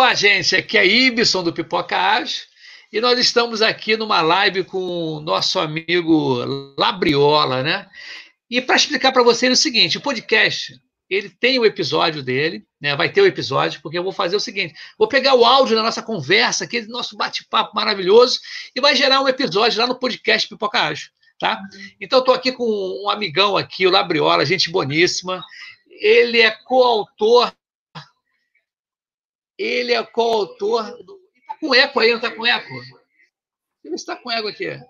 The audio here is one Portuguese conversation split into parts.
Opa, gente, aqui é Ibson do Pipoca Ágil e nós estamos aqui numa live com o nosso amigo Labriola, né? E para explicar para vocês o seguinte, o podcast, ele tem o episódio dele, né? Vai ter o episódio, porque eu vou fazer o seguinte, vou pegar o áudio da nossa conversa, aquele nosso bate-papo maravilhoso, e vai gerar um episódio lá no podcast Pipoca Ágil, tá? Então estou aqui com um amigão aqui, o Labriola, gente boníssima. Ele é coautor ele é coautor do. Está com eco aí, não está com eco? Ele está com eco aqui.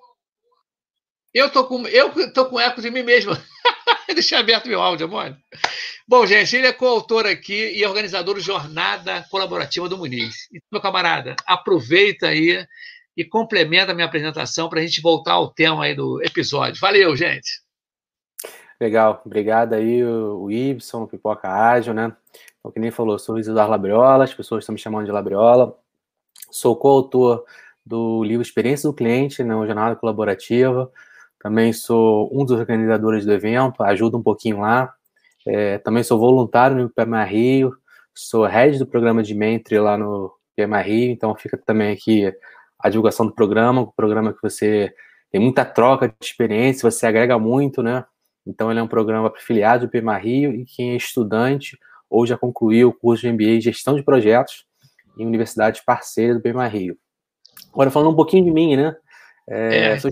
Eu estou com, eu tô com eco de mim mesmo. Deixa aberto meu áudio, amor. Bom, gente, ele é coautor aqui e organizador do Jornada Colaborativa do Muniz. Então, meu camarada, aproveita aí e complementa a minha apresentação para a gente voltar ao tema aí do episódio. Valeu, gente! Legal, obrigado aí, o Ibson, o Pipoca Ágil, né? Então, que nem falou, sou Eduardo Labriola, as pessoas estão me chamando de Labriola. Sou coautor do livro Experiência do Cliente, né, uma jornada colaborativa. Também sou um dos organizadores do evento, ajudo um pouquinho lá. É, também sou voluntário no PMA Rio, sou head do programa de mentoring lá no PMA Rio, então fica também aqui a divulgação do programa, o programa que você tem muita troca de experiência, você agrega muito, né? Então ele é um programa afiliado do PMA Rio e quem é estudante ou já concluiu o curso de MBA em Gestão de Projetos em universidades parceiras do BMA Rio. Agora, falando um pouquinho de mim, né? É, é, sou,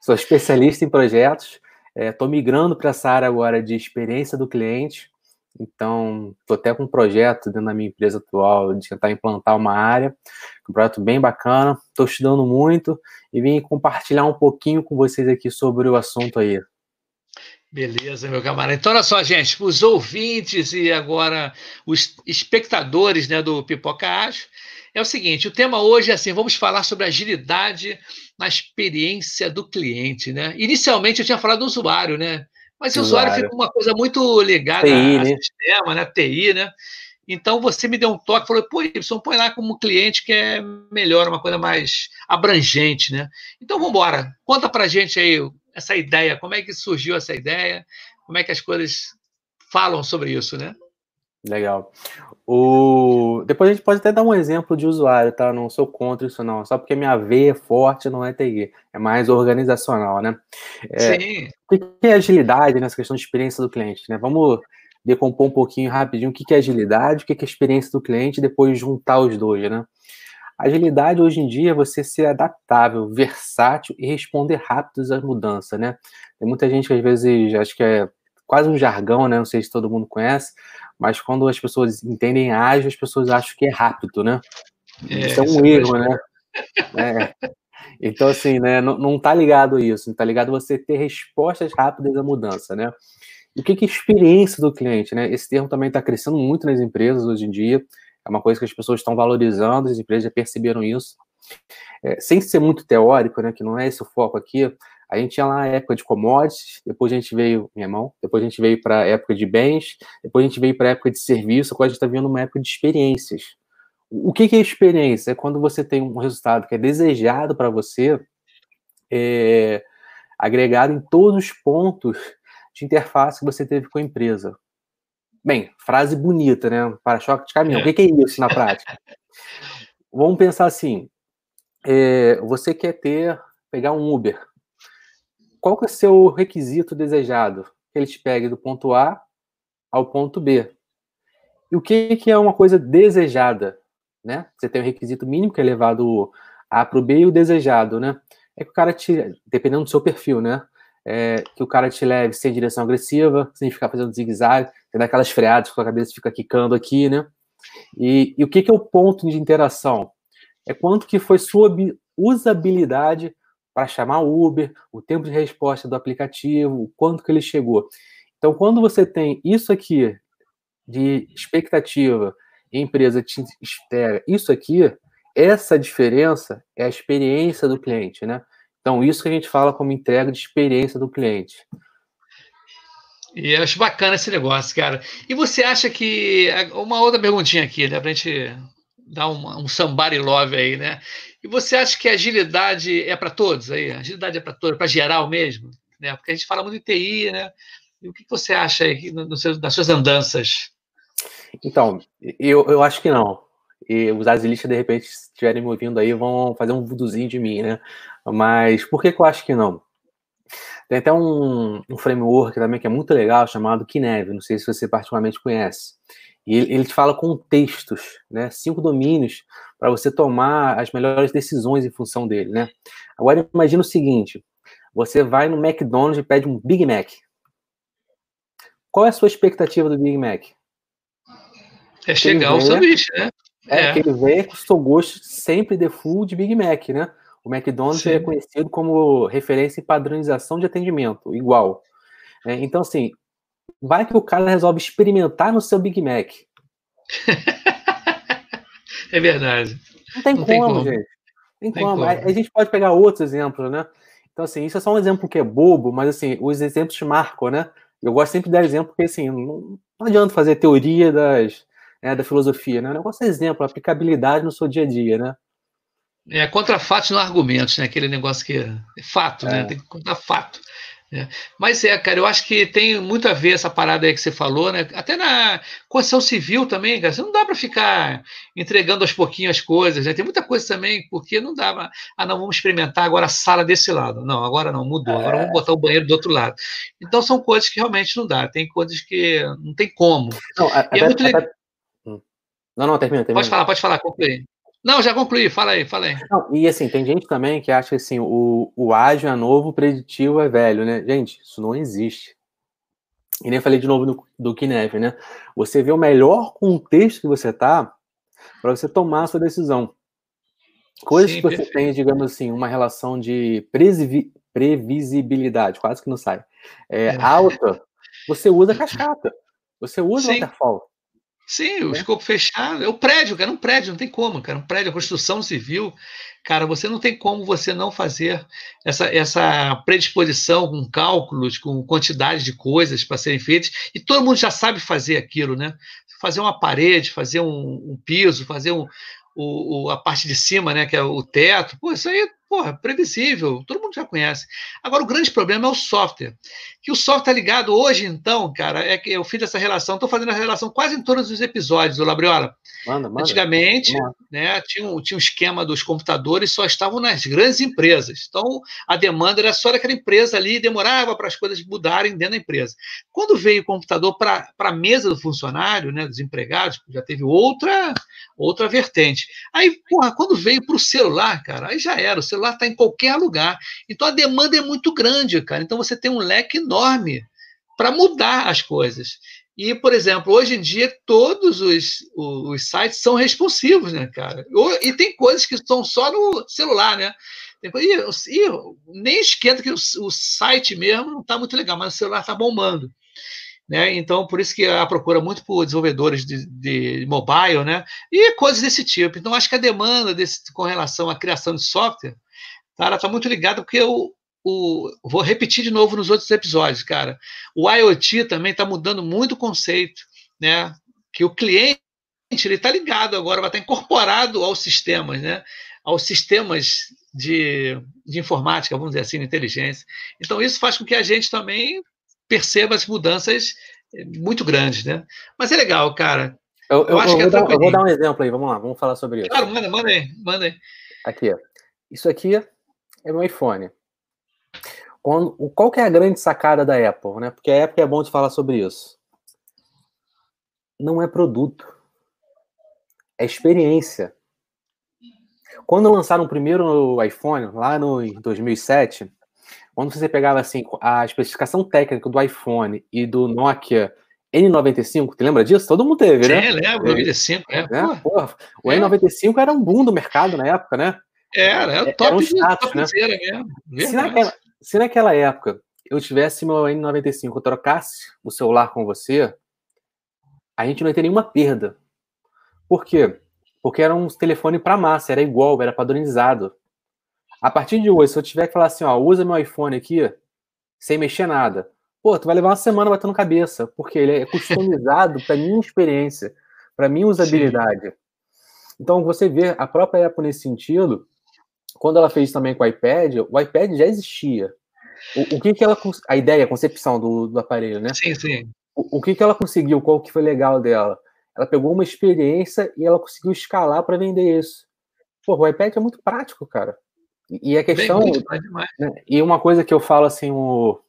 sou, especialista em projetos, estou é, migrando para essa área agora de experiência do cliente, então estou até com um projeto dentro da minha empresa atual de tentar implantar uma área, um projeto bem bacana, estou estudando muito e vim compartilhar um pouquinho com vocês aqui sobre o assunto aí. Beleza, meu camarada. Então, olha só, gente, os ouvintes e agora os espectadores né, do Pipoca Acho, é o seguinte: o tema hoje é assim: vamos falar sobre agilidade na experiência do cliente. Né? Inicialmente eu tinha falado do usuário, né? Mas o usuário fica uma coisa muito ligada TI, ao né? sistema, né? TI, né? Então você me deu um toque, falou, pô, Y, põe lá como cliente que é melhor, uma coisa mais abrangente, né? Então vamos embora. Conta pra gente aí essa ideia? Como é que surgiu essa ideia? Como é que as coisas falam sobre isso, né? Legal. O... Depois a gente pode até dar um exemplo de usuário, tá? Não sou contra isso, não. Só porque minha veia é forte não é TI, é mais organizacional, né? É... Sim. O que é agilidade nessa questão de experiência do cliente, né? Vamos decompor um pouquinho rapidinho o que é agilidade, o que é experiência do cliente, e depois juntar os dois, né? Agilidade hoje em dia é você ser adaptável, versátil e responder rápido às mudanças, né? Tem muita gente que às vezes acho que é quase um jargão, né? Não sei se todo mundo conhece, mas quando as pessoas entendem ágil, as pessoas acham que é rápido, né? É, isso é um erro, né? É. Então, assim, né, não, não tá ligado a isso, não tá ligado você ter respostas rápidas à mudança, né? E o que, que é experiência do cliente, né? Esse termo também está crescendo muito nas empresas hoje em dia. É uma coisa que as pessoas estão valorizando, as empresas já perceberam isso. É, sem ser muito teórico, né, que não é esse o foco aqui, a gente tinha lá a época de commodities, depois a gente veio, minha mão, depois a gente veio para a época de bens, depois a gente veio para a época de serviço, agora a gente está vendo uma época de experiências. O que, que é experiência? É quando você tem um resultado que é desejado para você, é, agregado em todos os pontos de interface que você teve com a empresa. Bem, frase bonita, né? Para-choque de caminhão. É. O que é isso na prática? Vamos pensar assim: é, você quer ter, pegar um Uber. Qual que é o seu requisito desejado? Que ele te pegue do ponto A ao ponto B. E o que, que é uma coisa desejada? Né? Você tem o um requisito mínimo, que é levar do A para o B, e o desejado, né? É que o cara te, dependendo do seu perfil, né? É, que o cara te leve sem direção agressiva, sem ficar fazendo zigue-zague, tem aquelas freadas que a cabeça fica quicando aqui, né? E, e o que, que é o ponto de interação? É quanto que foi sua usabilidade para chamar o Uber, o tempo de resposta do aplicativo, o quanto que ele chegou. Então, quando você tem isso aqui de expectativa a empresa te espera isso aqui, essa diferença é a experiência do cliente, né? Então, isso que a gente fala como entrega de experiência do cliente. E eu acho bacana esse negócio, cara. E você acha que. Uma outra perguntinha aqui, né? Pra gente dar um, um somebody love aí, né? E você acha que a agilidade é para todos aí? Agilidade é para todos, para geral mesmo? Né? Porque a gente fala muito de TI, né? E o que você acha aí no, seu, nas suas andanças? Então, eu, eu acho que não. E os asilistas, de repente, se estiverem me ouvindo aí, vão fazer um vuduzinho de mim, né? Mas por que, que eu acho que não? Tem até um, um framework também que é muito legal, chamado Kinev, não sei se você particularmente conhece. E ele, ele te fala com textos, né? Cinco domínios para você tomar as melhores decisões em função dele, né? Agora imagina o seguinte: você vai no McDonald's e pede um Big Mac. Qual é a sua expectativa do Big Mac? É chegar ao sanduíche, né? É, é. que ele venha com o seu gosto sempre de full de Big Mac, né? O McDonald's é conhecido como referência em padronização de atendimento, igual. É, então, assim, vai que o cara resolve experimentar no seu Big Mac. é verdade. Não tem, Não como, tem como, gente. Tem, tem como. como. A, gente pode pegar outros exemplos, né? Então, assim, isso é só um exemplo que é bobo, mas, assim, os exemplos te marcam, né? Eu gosto sempre de dar exemplo, porque, assim, não, não adianta fazer teoria das, né, da filosofia, né? O negócio é exemplo, aplicabilidade no seu dia a dia, né? É, contra fatos não argumentos, né? Aquele negócio que é fato, né? é. né? Tem que contar fato. Né? Mas é, cara, eu acho que tem muito a ver essa parada aí que você falou, né? Até na construção civil também, cara, você não dá para ficar entregando aos pouquinhos as coisas, né? Tem muita coisa também, porque não dá, pra, ah, não, vamos experimentar agora a sala desse lado. Não, agora não, mudou, agora vamos é. botar o banheiro do outro lado. Então são coisas que realmente não dá, tem coisas que não tem como. Não, é até, é muito legal. Hum. Não, não, termina, termina. Pode falar, pode falar, concluir. Não, já concluí, fala aí, fala aí. Não, e assim, tem gente também que acha que assim, o, o ágil é novo, o preditivo é velho, né? Gente, isso não existe. E nem falei de novo do, do Kinev, né? Você vê o melhor contexto que você tá para você tomar a sua decisão. Coisas Sim, que você perfeito. tem, digamos assim, uma relação de previsibilidade, quase que não sai, é, é. alta, você usa cascata, você usa Sim. waterfall. Sim, o é. escopo fechado. É o prédio, cara, um prédio, não tem como, cara. Um prédio, a construção civil, cara, você não tem como você não fazer essa, essa predisposição com cálculos, com quantidade de coisas para serem feitas, e todo mundo já sabe fazer aquilo, né? Fazer uma parede, fazer um, um piso, fazer um, o, o, a parte de cima, né, que é o teto, pô, isso aí porra, previsível, todo mundo já conhece. Agora, o grande problema é o software. Que o software tá ligado hoje, então, cara, é que eu fiz essa relação, estou fazendo a relação quase em todos os episódios do Labriola. Manda, manda. Antigamente, né, tinha, um, tinha um esquema dos computadores, só estavam nas grandes empresas. Então, a demanda era só daquela empresa ali, demorava para as coisas mudarem dentro da empresa. Quando veio o computador para a mesa do funcionário, né, dos empregados, já teve outra outra vertente. Aí, porra, quando veio para o celular, cara, aí já era, o celular está em qualquer lugar. Então, a demanda é muito grande, cara. Então, você tem um leque enorme para mudar as coisas. E, por exemplo, hoje em dia todos os, os sites são responsivos, né, cara? E tem coisas que estão só no celular, né? E, e nem esquenta que o, o site mesmo não está muito legal, mas o celular está bombando. Né? Então, por isso que a procura muito por desenvolvedores de, de, mobile, né? E coisas desse tipo. Então, acho que a demanda desse, com relação à criação de software, cara, está muito ligada porque o, o, vou repetir de novo nos outros episódios, cara. O IoT também está mudando muito o conceito, né? Que o cliente ele está ligado agora, vai estar tá incorporado aos sistemas, né? Aos sistemas de, de informática, vamos dizer assim, de inteligência. Então, isso faz com que a gente também perceba as mudanças muito grandes, né? Mas é legal, cara. Eu, eu, eu acho eu que é dar, eu vou dar um exemplo aí, vamos lá, vamos falar sobre isso. Claro, manda, manda aí, manda aí. Aqui, ó. Isso aqui é meu iPhone. Quando, qual que é a grande sacada da Apple, né? Porque a Apple é bom de falar sobre isso. Não é produto. É experiência. Quando lançaram o primeiro iPhone, lá no 2007, quando você pegava assim a especificação técnica do iPhone e do Nokia N95, te lembra disso? Todo mundo teve, né? É, lembro, 95, é. Né? Porra, o é. N95 era um boom do mercado na época, né? Era, era o top, era um status, de, né? mesmo. Se naquela, se naquela época eu tivesse meu N95, eu trocasse o celular com você, a gente não ia ter nenhuma perda. Por quê? Porque era um telefone para massa, era igual, era padronizado. A partir de hoje, se eu tiver que falar assim, ó, usa meu iPhone aqui, sem mexer nada, pô, tu vai levar uma semana batendo cabeça, porque ele é customizado para minha experiência, para minha usabilidade. Sim. Então, você vê a própria Apple nesse sentido, quando ela fez também com o iPad, o iPad já existia. O, o que que ela, a ideia, a concepção do, do aparelho, né? Sim, sim. O, o que que ela conseguiu, qual que foi legal dela? ela pegou uma experiência e ela conseguiu escalar para vender isso. Pô, o iPad é muito prático, cara. E a questão. Bem, né, e uma coisa que eu falo assim, o,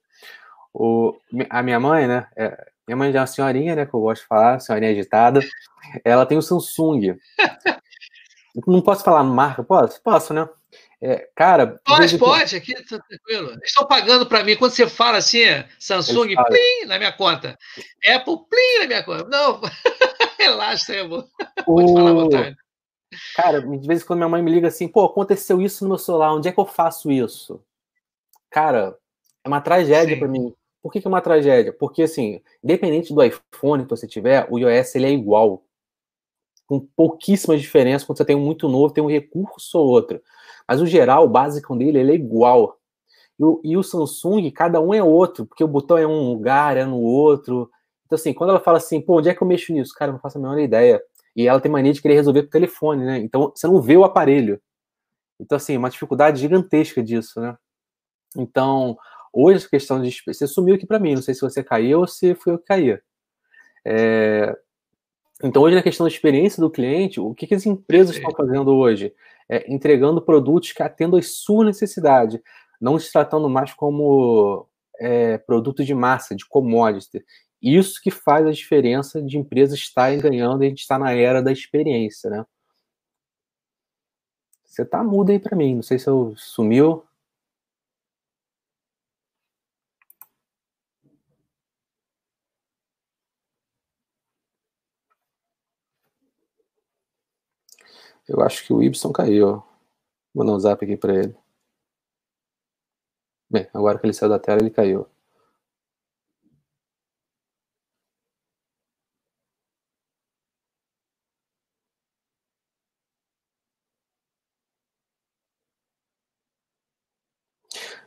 o, a minha mãe, né? É, minha mãe é uma senhorinha, né? Que eu gosto de falar, senhorinha agitada. Ela tem o Samsung. Não posso falar marca? Posso? Posso, né? É, cara. Pode, pode, aqui tá tranquilo. Estão pagando para mim. Quando você fala assim, Samsung, plim, na minha conta. Apple, plim, na minha conta. Não, relaxa, é bom. Pode falar à vontade. Cara, de vez em quando minha mãe me liga assim, pô, aconteceu isso no meu celular, onde é que eu faço isso? Cara, é uma tragédia para mim. Por que, que, é uma tragédia? Porque, assim, independente do iPhone que você tiver, o iOS ele é igual. Com pouquíssimas diferenças, quando você tem um muito novo, tem um recurso ou outro. Mas o geral, o básico dele, ele é igual. E o, e o Samsung, cada um é outro, porque o botão é um lugar, é no outro. Então, assim, quando ela fala assim, pô, onde é que eu mexo nisso? Cara, não faço a menor ideia. E ela tem mania de querer resolver o telefone, né? Então, você não vê o aparelho. Então, assim, uma dificuldade gigantesca disso, né? Então, hoje a questão de... Você sumiu aqui para mim, não sei se você caiu ou se foi eu que caí. É... Então, hoje na questão da experiência do cliente, o que, que as empresas estão fazendo hoje? É, entregando produtos que atendam às suas necessidades, não se tratando mais como é, produto de massa, de commodity. Isso que faz a diferença de empresas estarem ganhando e a gente está na era da experiência, né? Você tá mudo aí para mim, não sei se eu sumiu. Eu acho que o Ibson caiu. Vou mandar um zap aqui para ele. Bem, agora que ele saiu da tela, ele caiu.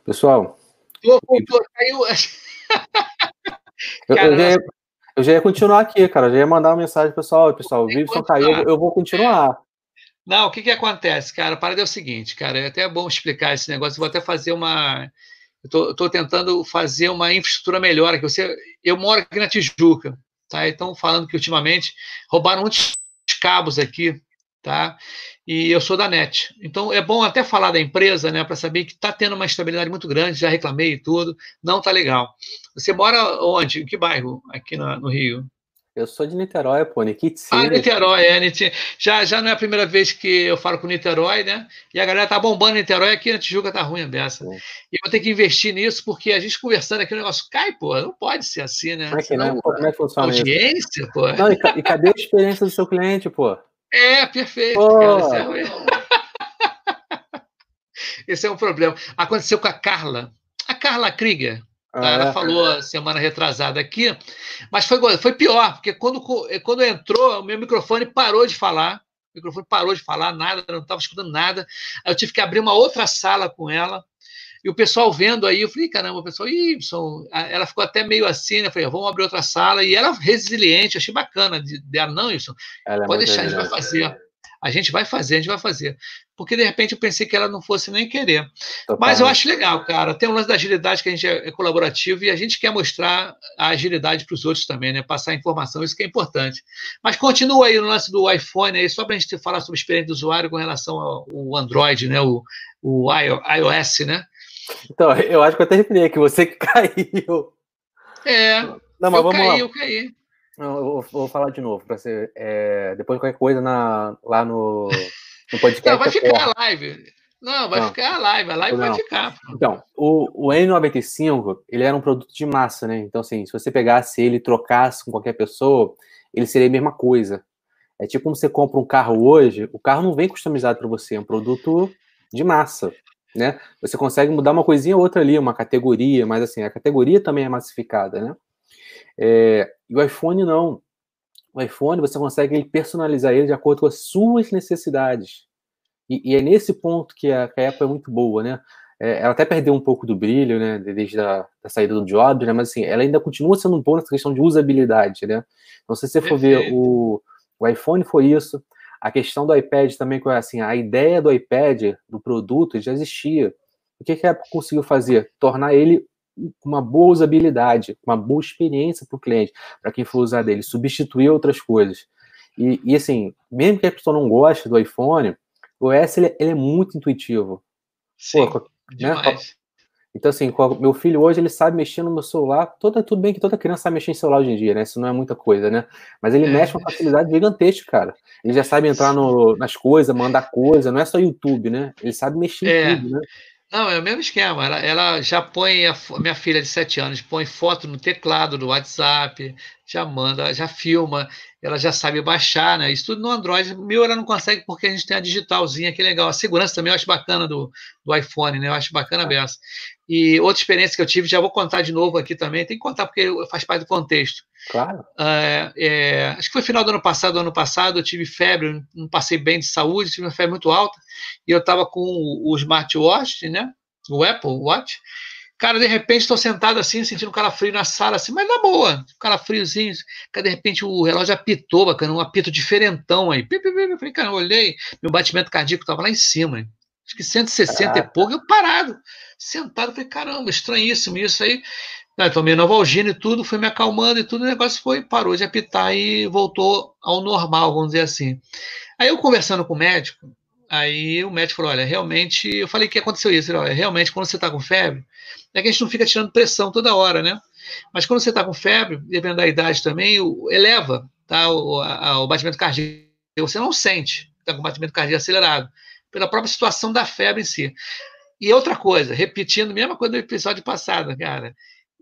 Pessoal. Caiu. eu, eu, já ia, eu, já ia, continuar aqui, cara. Eu já ia mandar uma mensagem pessoal. Pessoal, o Vivson caiu, eu vou continuar. Não, o que, que acontece, cara? A parada é o seguinte, cara. É até bom explicar esse negócio. Vou até fazer uma. Estou tentando fazer uma infraestrutura melhor aqui. Você, eu moro aqui na Tijuca, tá? Então, falando que ultimamente roubaram muitos cabos aqui, tá? e eu sou da NET. Então é bom até falar da empresa, né, para saber que está tendo uma estabilidade muito grande, já reclamei e tudo, não está legal. Você mora onde? Em que bairro aqui no Rio? Eu sou de Niterói, pô, Nikit Ah, Niterói, é. Já, já não é a primeira vez que eu falo com Niterói, né? E a galera tá bombando Niterói, aqui na Tijuca tá ruim a beça. É. E eu vou ter que investir nisso, porque a gente conversando aqui, o negócio cai, pô, não pode ser assim, né? Como é que, não? Como é que funciona audiência, isso? pô. Não, e, e cadê a experiência do seu cliente, pô? É, perfeito. Cara, é... Esse é um problema. Aconteceu com a Carla. A Carla Krieger. Ah, ela é? falou semana retrasada aqui, mas foi, foi pior, porque quando, quando entrou, o meu microfone parou de falar. O microfone parou de falar, nada, não estava escutando nada. Aí eu tive que abrir uma outra sala com ela. E o pessoal vendo aí, eu falei, caramba, o pessoal, Y, ela ficou até meio assim, né? Eu falei, vamos abrir outra sala. E ela resiliente, achei bacana dela, não, isso. É pode deixar, a gente vai fazer. A gente vai fazer, a gente vai fazer. Porque de repente eu pensei que ela não fosse nem querer. Mas eu acho legal, cara. Tem um lance da agilidade que a gente é, é colaborativo e a gente quer mostrar a agilidade para os outros também, né? Passar informação, isso que é importante. Mas continua aí no lance do iPhone, aí, só para a gente falar sobre a experiência do usuário com relação ao Android, né? O, o iOS, né? Então, eu acho que eu até reparei que você que caiu. É. Não, mas eu vamos caí, lá. eu caí. Eu vou, vou falar de novo, para ser. É, depois qualquer coisa na, lá no, no podcast. Não, vai ficar a live. Não, vai não. ficar a live, a live não. vai ficar. Então, o, o N95, ele era um produto de massa, né? Então, assim, se você pegasse ele e trocasse com qualquer pessoa, ele seria a mesma coisa. É tipo como você compra um carro hoje, o carro não vem customizado para você, é um produto de massa né? Você consegue mudar uma coisinha ou outra ali, uma categoria, mas assim, a categoria também é massificada, né? É, e o iPhone não. O iPhone você consegue personalizar ele de acordo com as suas necessidades. E, e é nesse ponto que a, que a, Apple é muito boa, né? É, ela até perdeu um pouco do brilho, né? Desde a da saída do Jobs, né? Mas assim, ela ainda continua sendo um bom nessa questão de usabilidade, né? Então, se você for ver o, o iPhone foi isso, a questão do iPad também, assim, a ideia do iPad, do produto, já existia. O que, que a Apple conseguiu fazer? Tornar ele uma boa usabilidade, uma boa experiência para o cliente, para quem for usar dele, substituir outras coisas. E, e, assim, mesmo que a pessoa não goste do iPhone, o S ele, ele é muito intuitivo. Sim, Pô, né? Então, assim, meu filho hoje, ele sabe mexer no meu celular. Toda, tudo bem que toda criança sabe mexer em celular hoje em dia, né? Isso não é muita coisa, né? Mas ele é. mexe com uma facilidade gigantesca, cara. Ele já sabe entrar no, nas coisas, mandar coisa, não é só YouTube, né? Ele sabe mexer é. em tudo, né? Não, é o mesmo esquema. Ela, ela já põe, a minha filha de 7 anos, põe foto no teclado do WhatsApp, já manda, já filma, ela já sabe baixar, né? Isso tudo no Android. Meu ela não consegue porque a gente tem a digitalzinha, que legal. A segurança também eu acho bacana do, do iPhone, né? Eu acho bacana beça. E outra experiência que eu tive, já vou contar de novo aqui também, tem que contar porque faz parte do contexto. Claro. É, é, acho que foi final do ano passado, do ano passado, eu tive febre, não passei bem de saúde, tive uma febre muito alta, e eu estava com o, o smartwatch, né? O Apple Watch, Cara, de repente estou sentado assim, sentindo um calafrio na sala, assim, mas na boa, um calafriozinho. Cara, de repente o relógio apitou, bacana, um apito diferentão aí. Eu falei, cara, eu olhei, meu batimento cardíaco estava lá em cima, hein? Acho que 160 ah. e pouco, eu parado, sentado, falei, caramba, estranhíssimo isso aí. Aí, tomei Novalgina e tudo, fui me acalmando e tudo, o negócio foi, parou de apitar e voltou ao normal, vamos dizer assim. Aí eu conversando com o médico, Aí o médico falou: olha, realmente. Eu falei que aconteceu isso. Ele, olha, realmente, quando você está com febre, é que a gente não fica tirando pressão toda hora, né? Mas quando você está com febre, dependendo da idade também, eleva tá, o, a, o batimento cardíaco. Você não sente está com batimento cardíaco acelerado, pela própria situação da febre em si. E outra coisa, repetindo a mesma coisa do episódio passado, cara.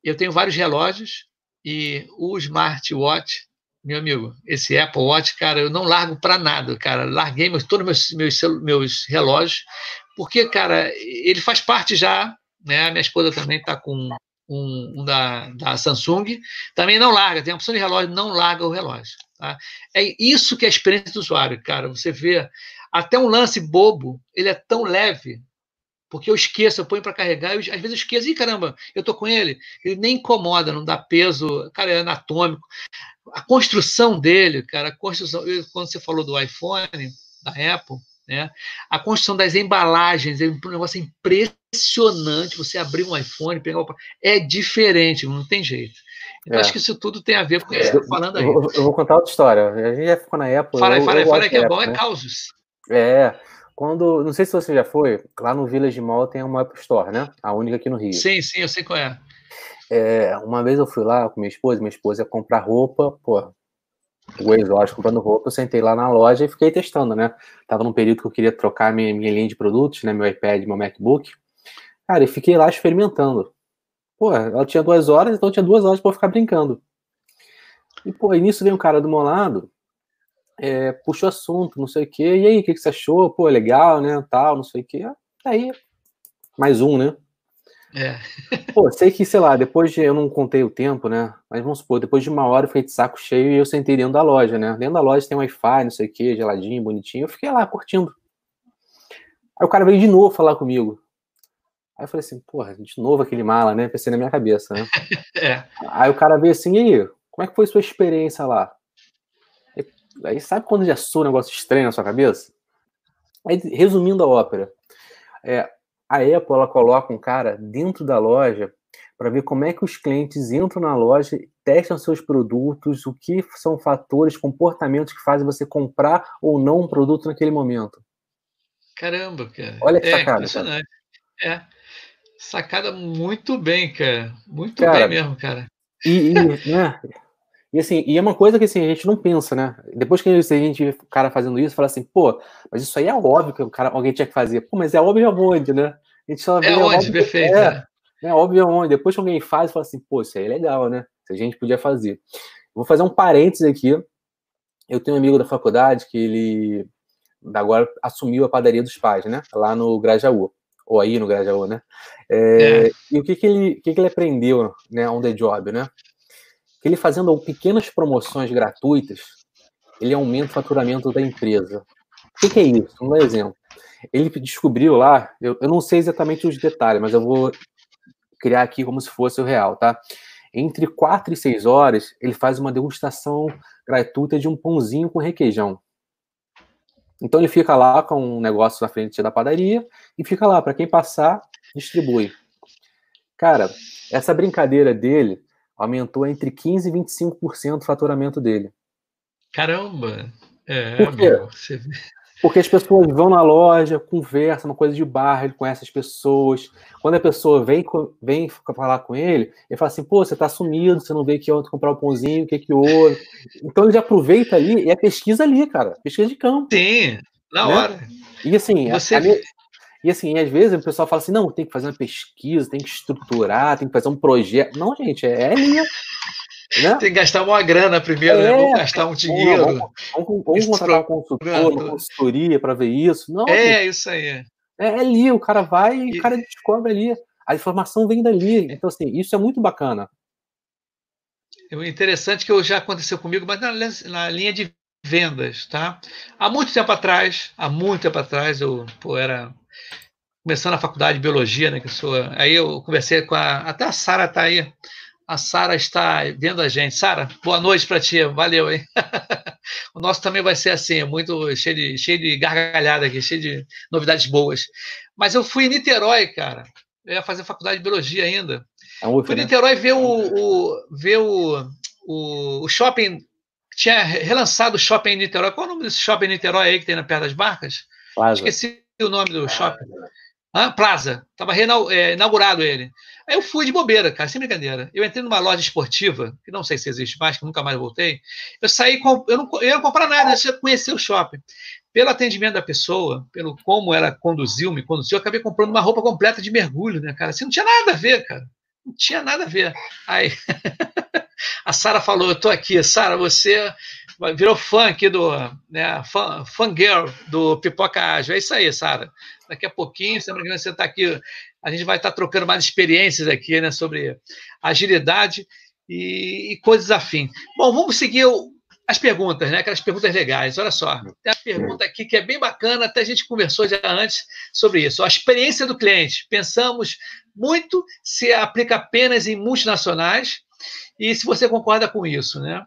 Eu tenho vários relógios e o smartwatch meu amigo, esse Apple Watch, cara, eu não largo para nada, cara. Larguei meus, todos meus, meus, meus relógios, porque, cara, ele faz parte já, né? A minha esposa também está com um, um, da, da Samsung, também não larga, tem a opção de relógio, não larga o relógio. Tá? É isso que é a experiência do usuário, cara. Você vê até um lance bobo, ele é tão leve, porque eu esqueço, eu ponho para carregar, eu, às vezes eu esqueço, e caramba, eu tô com ele, ele nem incomoda, não dá peso, cara, é anatômico a construção dele, cara, a construção, quando você falou do iPhone, da Apple, né? A construção das embalagens é um negócio impressionante. Você abrir um iPhone, pegar é diferente, não tem jeito. Então, é. acho que isso tudo tem a ver com o que você está falando aí. Eu, eu, vou contar outra história. A gente já ficou na Apple. Fala aí, fala aí, fala aí que é bom, é né? é causos. É. Quando, não sei se você já foi, lá no Village Mall tem uma Apple Store, né? A única aqui no Rio. Sim, sim, eu sei qual é. É, uma vez eu fui lá com minha esposa, minha esposa ia comprar roupa, pô, o exótico comprando roupa, eu sentei lá na loja e fiquei testando, né? Tava num período que eu queria trocar minha, minha linha de produtos, né? Meu iPad, meu MacBook. Cara, e fiquei lá experimentando. Pô, ela tinha duas horas, então tinha duas horas para ficar brincando. E, pô, e nisso veio um cara do meu lado, é, puxou assunto, não sei o quê. E aí, o que, que você achou? Pô, legal, né? Tal, não sei o quê. Aí, mais um, né? É. Pô, sei que, sei lá, depois de. Eu não contei o tempo, né? Mas vamos supor, depois de uma hora eu fiquei de saco cheio e eu sentei dentro da loja, né? Dentro da loja tem Wi-Fi, não sei o que, geladinho, bonitinho. Eu fiquei lá curtindo. Aí o cara veio de novo falar comigo. Aí eu falei assim, porra, de novo aquele mala, né? Pensei na minha cabeça, né? é. Aí o cara veio assim, e aí, como é que foi sua experiência lá? Aí sabe quando já soa um negócio estranho na sua cabeça? Aí, resumindo a ópera, é, a Apple ela coloca um cara dentro da loja para ver como é que os clientes entram na loja, testam seus produtos, o que são fatores, comportamentos que fazem você comprar ou não um produto naquele momento. Caramba, cara. Olha que é, sacada. Cara. É. Sacada muito bem, cara. Muito cara, bem mesmo, cara. E, e, né? E assim, e é uma coisa que assim, a gente não pensa, né? Depois que a gente vê o cara fazendo isso, fala assim, pô, mas isso aí é óbvio que o cara, alguém tinha que fazer. Pô, mas é óbvio aonde, né? A gente só vê, é onde, perfeito. É, né? é óbvio aonde. Depois que alguém faz, fala assim, pô, isso aí é legal, né? Se a gente podia fazer. Vou fazer um parênteses aqui. Eu tenho um amigo da faculdade que ele agora assumiu a padaria dos pais, né? Lá no Grajaú. Ou aí no Grajaú, né? É, é. E o que, que, ele, que, que ele aprendeu, né, on the job, né? Que ele fazendo pequenas promoções gratuitas, ele aumenta o faturamento da empresa. O que, que é isso? Um exemplo. Ele descobriu lá, eu, eu não sei exatamente os detalhes, mas eu vou criar aqui como se fosse o real, tá? Entre 4 e 6 horas, ele faz uma degustação gratuita de um pãozinho com requeijão. Então ele fica lá com um negócio na frente da padaria e fica lá, para quem passar, distribui. Cara, essa brincadeira dele aumentou entre 15% e 25% o faturamento dele. Caramba! É, Por quê? Você... Porque as pessoas vão na loja, conversam, uma coisa de barra, ele conhece as pessoas. Quando a pessoa vem, vem falar com ele, ele fala assim: pô, você tá sumido, você não veio aqui ontem comprar o um pãozinho, o que que houve? Então ele já aproveita ali e é pesquisa ali, cara, pesquisa de campo. Sim, na né? hora. E assim, você... a, a, e assim, às vezes o pessoal fala assim: não, tem que fazer uma pesquisa, tem que estruturar, tem que fazer um projeto. Não, gente, é, é linha. Né? Tem que gastar uma grana primeiro, né? é, né? Vamos gastar um dinheiro. Vamos, vamos, vamos contratar um consultor, uma consultoria para ver isso. Não, é, gente, isso aí. É, é ali, o cara vai e, e o cara descobre ali. A informação vem dali. Então, assim, isso é muito bacana. O interessante é que já aconteceu comigo, mas na, na, linha de vendas, tá? Há muito tempo atrás, há muito tempo atrás, eu pô, era começando a faculdade de biologia, né? Que sou, aí eu conversei com a até a Sara tá aí a Sara está vendo a gente. Sara, boa noite para ti. Valeu, hein? o nosso também vai ser assim, muito cheio de, cheio de gargalhada aqui, cheio de novidades boas. Mas eu fui em Niterói, cara. Eu ia fazer faculdade de biologia ainda. É fui em né? Niterói ver o, o ver o, o, o, shopping. Tinha relançado o shopping em Niterói. Qual é o nome desse shopping em Niterói aí que tem na perto das barcas? Plaza. Esqueci o nome do shopping. Ah, Plaza. Estava é, inaugurado ele. Aí eu fui de bobeira, cara, sem brincadeira. Eu entrei numa loja esportiva, que não sei se existe mais, que nunca mais voltei. Eu saí, com, eu, não, eu não comprar nada, eu conhecer o shopping. Pelo atendimento da pessoa, pelo como ela conduziu, me conduziu, eu acabei comprando uma roupa completa de mergulho, né, cara? Assim, não tinha nada a ver, cara. Não tinha nada a ver. Aí a Sara falou: Eu tô aqui, Sara, você virou fã aqui do, né, fã, fangirl do Pipoca Ágil. É isso aí, Sara. Daqui a pouquinho, semana que você está aqui a gente vai estar trocando mais experiências aqui, né, sobre agilidade e, e coisas afim. Bom, vamos seguir as perguntas, né? Aquelas perguntas legais. Olha só, tem a pergunta aqui que é bem bacana, até a gente conversou já antes sobre isso. A experiência do cliente. Pensamos muito se aplica apenas em multinacionais e se você concorda com isso, né?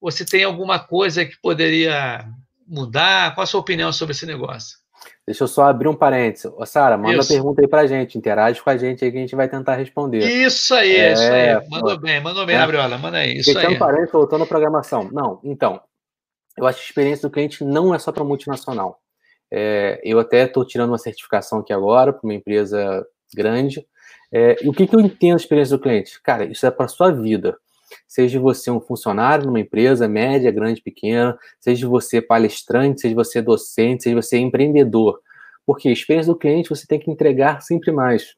Você tem alguma coisa que poderia mudar? Qual a sua opinião sobre esse negócio? Deixa eu só abrir um parênteses. Sara, manda isso. a pergunta aí pra gente, interage com a gente aí que a gente vai tentar responder. Isso aí, é, isso aí. Mandou pô. bem, mandou bem, é. Abriola, manda aí. Isso Fechando aí. parênteses, voltando à programação. Não, então, eu acho que a experiência do cliente não é só para multinacional. É, eu até estou tirando uma certificação aqui agora para uma empresa grande. É, e o que, que eu entendo da experiência do cliente? Cara, isso é para sua vida. Seja você um funcionário numa empresa média, grande, pequena, seja você palestrante, seja você docente, seja você empreendedor. Porque a experiência do cliente você tem que entregar sempre mais.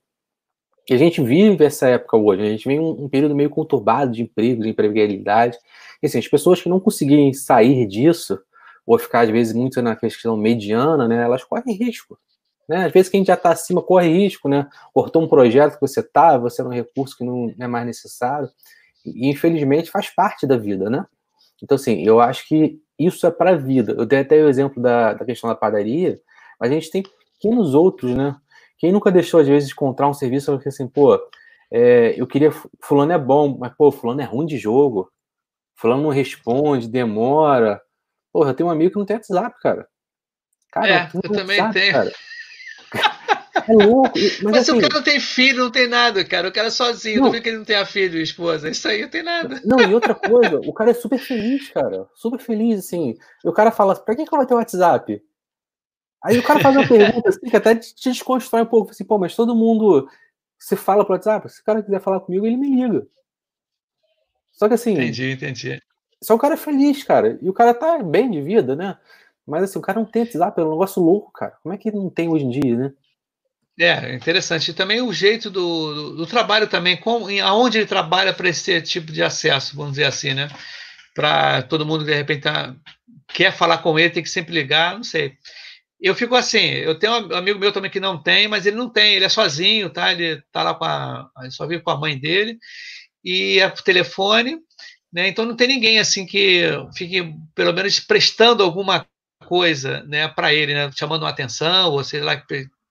E a gente vive essa época hoje, a gente vive um, período meio conturbado de emprego, de empregabilidade. E assim, as pessoas que não conseguirem sair disso, ou ficar às vezes muito na questão mediana, né, elas correm risco. Né? Às vezes quem já está acima corre risco, né? Cortou um projeto que você está, você é um recurso que não é mais necessário. E infelizmente faz parte da vida, né? Então, assim, eu acho que isso é para a vida. Eu dei até o exemplo da, da questão da padaria, mas a gente tem pequenos outros, né? Quem nunca deixou, às vezes, de encontrar um serviço porque assim, pô, é, eu queria. Fulano é bom, mas, pô, Fulano é ruim de jogo. Fulano não responde, demora. Porra, eu tenho um amigo que não tem WhatsApp, cara. Cara, é, eu também WhatsApp, tenho. Cara. É louco. Mas, mas assim, o cara não tem filho, não tem nada, cara. O cara é sozinho, não, não que ele não tenha filho e esposa. Isso aí não tem nada. Não, e outra coisa, o cara é super feliz, cara. Super feliz, assim. E o cara fala, pra que, que vai ter WhatsApp? Aí o cara faz uma pergunta assim, que até te desconstrói um pouco, assim, pô, mas todo mundo se fala pro WhatsApp, se o cara quiser falar comigo, ele me liga. Só que assim. Entendi, entendi. Só o cara é feliz, cara. E o cara tá bem de vida, né? Mas assim, o cara não tem WhatsApp, é um negócio louco, cara. Como é que não tem hoje em dia, né? É, interessante. E também o jeito do, do, do trabalho também, com, em, aonde ele trabalha para esse tipo de acesso, vamos dizer assim, né? Para todo mundo, de repente, tá, quer falar com ele, tem que sempre ligar, não sei. Eu fico assim, eu tenho um amigo meu também que não tem, mas ele não tem, ele é sozinho, tá? Ele tá lá com a. só vive com a mãe dele, e é por telefone, né? Então não tem ninguém assim que fique, pelo menos, prestando alguma coisa né, para ele, né, chamando atenção, ou sei lá,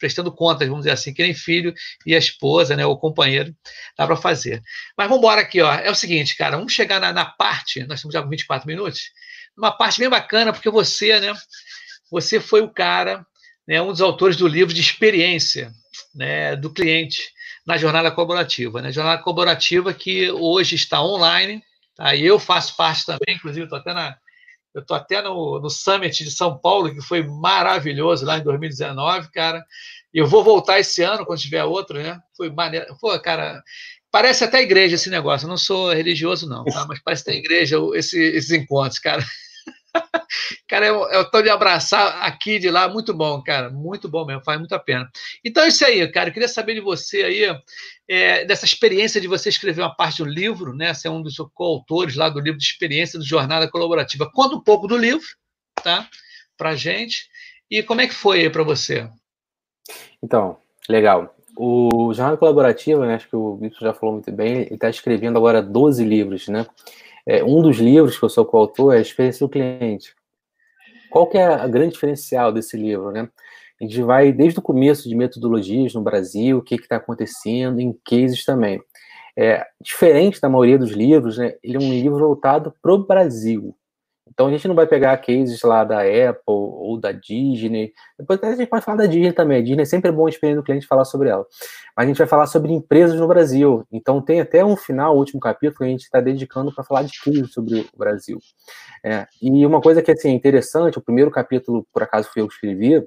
prestando contas, vamos dizer assim, que nem filho e a esposa, né, ou companheiro, dá para fazer. Mas vamos embora aqui, ó. É o seguinte, cara, vamos chegar na, na parte, nós estamos já com 24 minutos, uma parte bem bacana, porque você, né, você foi o cara, né, um dos autores do livro de experiência né, do cliente na jornada colaborativa. Né? Jornada colaborativa que hoje está online, tá? e eu faço parte também, inclusive estou até na, Eu estou até no, no Summit de São Paulo, que foi maravilhoso lá em 2019, cara. E eu vou voltar esse ano, quando tiver outro, né? Foi maneiro. Pô, cara, parece até igreja esse negócio. Eu não sou religioso, não, tá? mas parece até igreja esse, esses encontros, cara. cara, eu, eu tô de abraçar aqui de lá, muito bom, cara, muito bom mesmo, faz muita pena. Então é isso aí, cara, eu queria saber de você aí, é, dessa experiência de você escrever uma parte do livro, né, você é um dos coautores lá do livro de experiência do Jornada Colaborativa. Conta um pouco do livro, tá, pra gente, e como é que foi aí para você? Então, legal. O Jornada Colaborativa, né, acho que o Vitor já falou muito bem, ele está escrevendo agora 12 livros, né, é, um dos livros que eu sou coautor é a Experiência do Cliente. Qual que é a grande diferencial desse livro, né? A gente vai desde o começo de metodologias no Brasil, o que está acontecendo, em cases também. É, diferente da maioria dos livros, né, ele é um livro voltado para o Brasil. Então a gente não vai pegar cases lá da Apple ou da Disney. Depois a gente pode falar da Disney também. A Disney sempre é bom a experiência do cliente falar sobre ela. Mas a gente vai falar sobre empresas no Brasil. Então tem até um final, o último capítulo, que a gente está dedicando para falar de cases sobre o Brasil. É, e uma coisa que assim, é interessante, o primeiro capítulo, por acaso, foi eu que escrevi,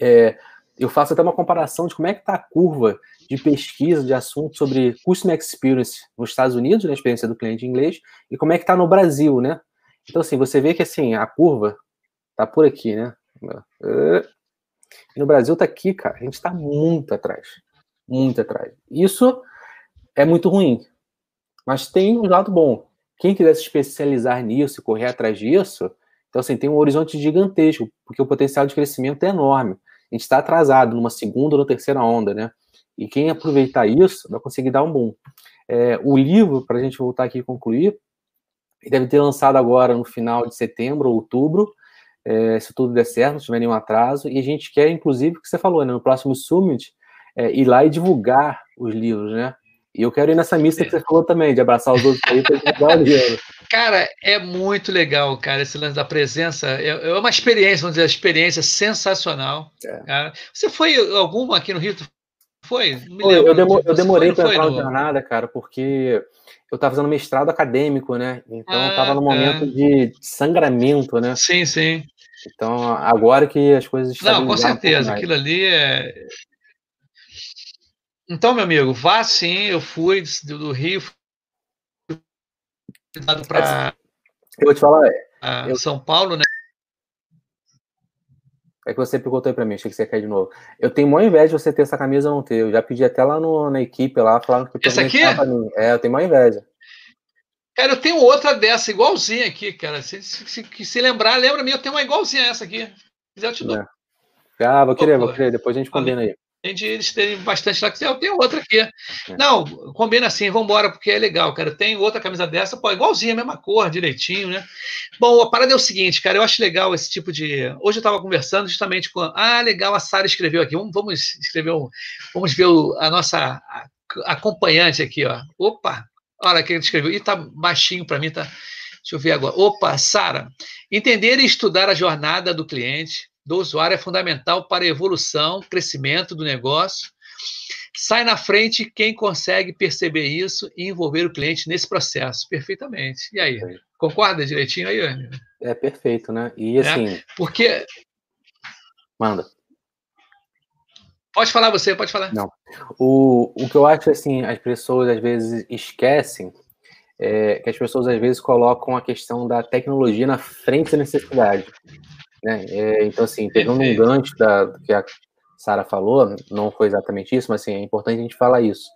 é, eu faço até uma comparação de como é que está a curva de pesquisa de assuntos sobre Customer Experience nos Estados Unidos, na né, experiência do cliente em inglês, e como é que está no Brasil, né? Então, assim, você vê que assim, a curva tá por aqui, né? E no Brasil tá aqui, cara. A gente tá muito atrás. Muito atrás. Isso é muito ruim. Mas tem um lado bom. Quem quiser se especializar nisso e correr atrás disso, então, assim, tem um horizonte gigantesco, porque o potencial de crescimento é enorme. A gente está atrasado numa segunda ou terceira onda, né? E quem aproveitar isso vai conseguir dar um boom. É, o livro, para a gente voltar aqui e concluir, ele deve ter lançado agora no final de setembro ou outubro, é, se tudo der certo, não tiver nenhum atraso. E a gente quer, inclusive, o que você falou, né, no próximo Summit, é, ir lá e divulgar os livros, né? E eu quero ir nessa missa que você falou também, de abraçar os outros aí para divulgar o livro. Cara, é muito legal, cara, esse lance da presença. É, é uma experiência, vamos dizer, uma experiência sensacional. É. Você foi alguma aqui no Rio? Foi? Foi eu, demo, eu, demorei para entrar na jornada, cara, porque eu estava fazendo mestrado acadêmico, né? Então ah, estava no momento de sangramento, né? Sim, sim. Então, agora que as coisas estão. Não, com certeza, aquilo ali é. Então, meu amigo, vá sim, eu fui do, Rio, para. Eu vou te falar, é, eu... São Paulo, né? É que você perguntou aí pra mim, achei que você cair de novo. Eu tenho maior inveja de você ter essa camisa ou não ter. Eu já pedi até lá no, na equipe, lá, falando que Essa aqui? É, eu tenho maior inveja. Cara, eu tenho outra dessa, igualzinha aqui, cara. Se, se, se, se lembrar, lembra mim, eu tenho uma igualzinha essa aqui. Se quiser, eu te dou. É. Ah, vou querer, vou querer. Depois a gente combina aí de eles terem bastante lá. Eu tenho outra aqui. É. Não, combina assim, vamos embora, porque é legal, cara. Tem outra camisa dessa, pô, igualzinha, mesma cor, direitinho, né? Bom, a parada é o seguinte, cara, eu acho legal esse tipo de. Hoje eu estava conversando justamente com. Ah, legal, a Sara escreveu aqui. Vamos, vamos escrever um. Vamos ver o, a nossa acompanhante aqui, ó. Opa! Olha que ele escreveu. E tá baixinho para mim, tá? Deixa eu ver agora. Opa, Sara. Entender e estudar a jornada do cliente do usuário é fundamental para a evolução, crescimento do negócio. Sai na frente quem consegue perceber isso e envolver o cliente nesse processo. Perfeitamente. E aí? Concorda direitinho aí, Anny? É perfeito, né? E é, assim. É, porque. Manda. Pode falar você, pode falar. Não. O, o que eu acho assim, as pessoas às vezes esquecem é que as pessoas às vezes colocam a questão da tecnologia na frente da necessidade. Né? É, então, assim, pegando um gancho da, do que a Sara falou, não foi exatamente isso, mas assim, é importante a gente falar isso.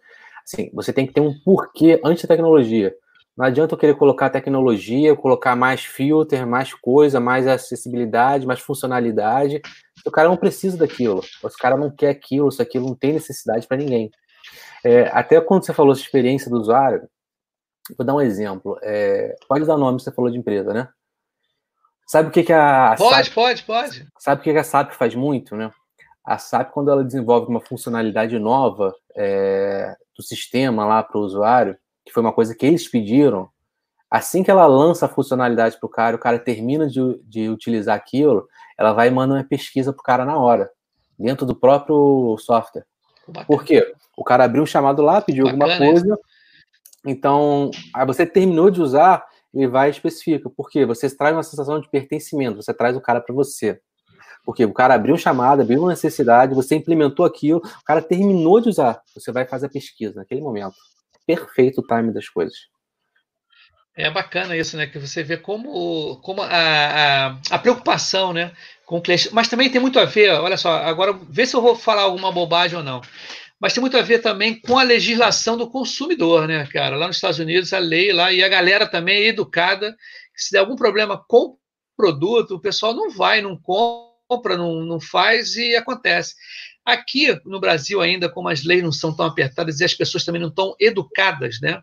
Assim, você tem que ter um porquê antes da tecnologia. Não adianta eu querer colocar tecnologia, colocar mais filter, mais coisa, mais acessibilidade, mais funcionalidade. O cara não precisa daquilo. O cara não quer aquilo, se aquilo não tem necessidade para ninguém. É, até quando você falou de experiência do usuário, vou dar um exemplo. É, pode dar nome, você falou de empresa, né? Sabe o que, que a. Pode, SAP, pode, pode. Sabe o que, que a SAP faz muito, né? A SAP, quando ela desenvolve uma funcionalidade nova é, do sistema lá para o usuário, que foi uma coisa que eles pediram, assim que ela lança a funcionalidade para o cara, o cara termina de, de utilizar aquilo, ela vai e manda uma pesquisa para o cara na hora, dentro do próprio software. Bacana. Por quê? O cara abriu um chamado lá, pediu Bacana alguma coisa, isso. então, aí você terminou de usar, ele vai e especifica. Por quê? Você traz uma sensação de pertencimento, você traz o cara para você. Porque o cara abriu um chamado, abriu uma necessidade, você implementou aquilo, o cara terminou de usar, você vai fazer a pesquisa naquele momento. Perfeito o time das coisas. É bacana isso, né? Que você vê como, como a, a, a, preocupação né, com o cliente. Mas também tem muito a ver, olha só, agora vê se eu vou falar alguma bobagem ou não. Mas tem muito a ver também com a legislação do consumidor, né, cara? Lá nos Estados Unidos, a lei lá, e a galera também é educada. Se der algum problema com o produto, o pessoal não vai, não compra, não, não faz e acontece. Aqui no Brasil, ainda, como as leis não são tão apertadas e as pessoas também não estão educadas, né?